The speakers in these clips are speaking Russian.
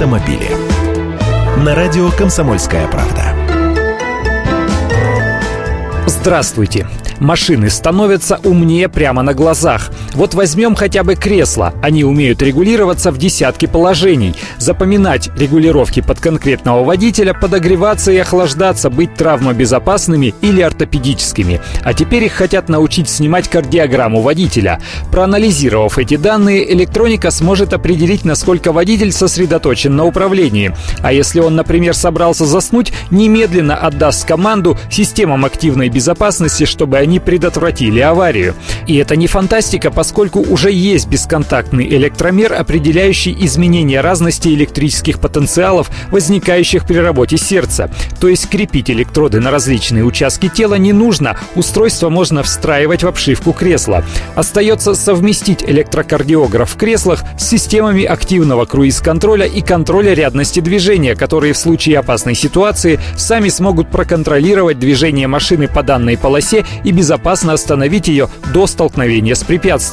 автомобили. На радио «Комсомольская правда». Здравствуйте! Машины становятся умнее прямо на глазах. Вот возьмем хотя бы кресла. Они умеют регулироваться в десятки положений. Запоминать регулировки под конкретного водителя, подогреваться и охлаждаться, быть травмобезопасными или ортопедическими. А теперь их хотят научить снимать кардиограмму водителя. Проанализировав эти данные, электроника сможет определить, насколько водитель сосредоточен на управлении. А если он, например, собрался заснуть, немедленно отдаст команду системам активной безопасности, чтобы они предотвратили аварию. И это не фантастика, поскольку уже есть бесконтактный электромер, определяющий изменения разности электрических потенциалов, возникающих при работе сердца. То есть крепить электроды на различные участки тела не нужно, устройство можно встраивать в обшивку кресла. Остается совместить электрокардиограф в креслах с системами активного круиз-контроля и контроля рядности движения, которые в случае опасной ситуации сами смогут проконтролировать движение машины по данной полосе и безопасно остановить ее до столкновения с препятствием.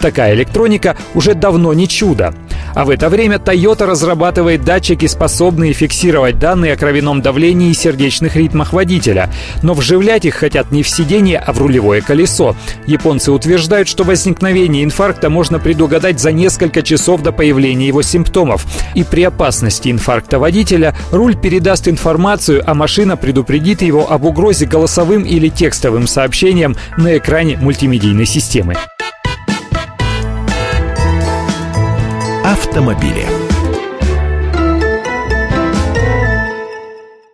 Такая электроника уже давно не чудо. А в это время Toyota разрабатывает датчики, способные фиксировать данные о кровяном давлении и сердечных ритмах водителя. Но вживлять их хотят не в сиденье, а в рулевое колесо. Японцы утверждают, что возникновение инфаркта можно предугадать за несколько часов до появления его симптомов. И при опасности инфаркта водителя руль передаст информацию, а машина предупредит его об угрозе голосовым или текстовым сообщением на экране мультимедийной системы. Автомобили.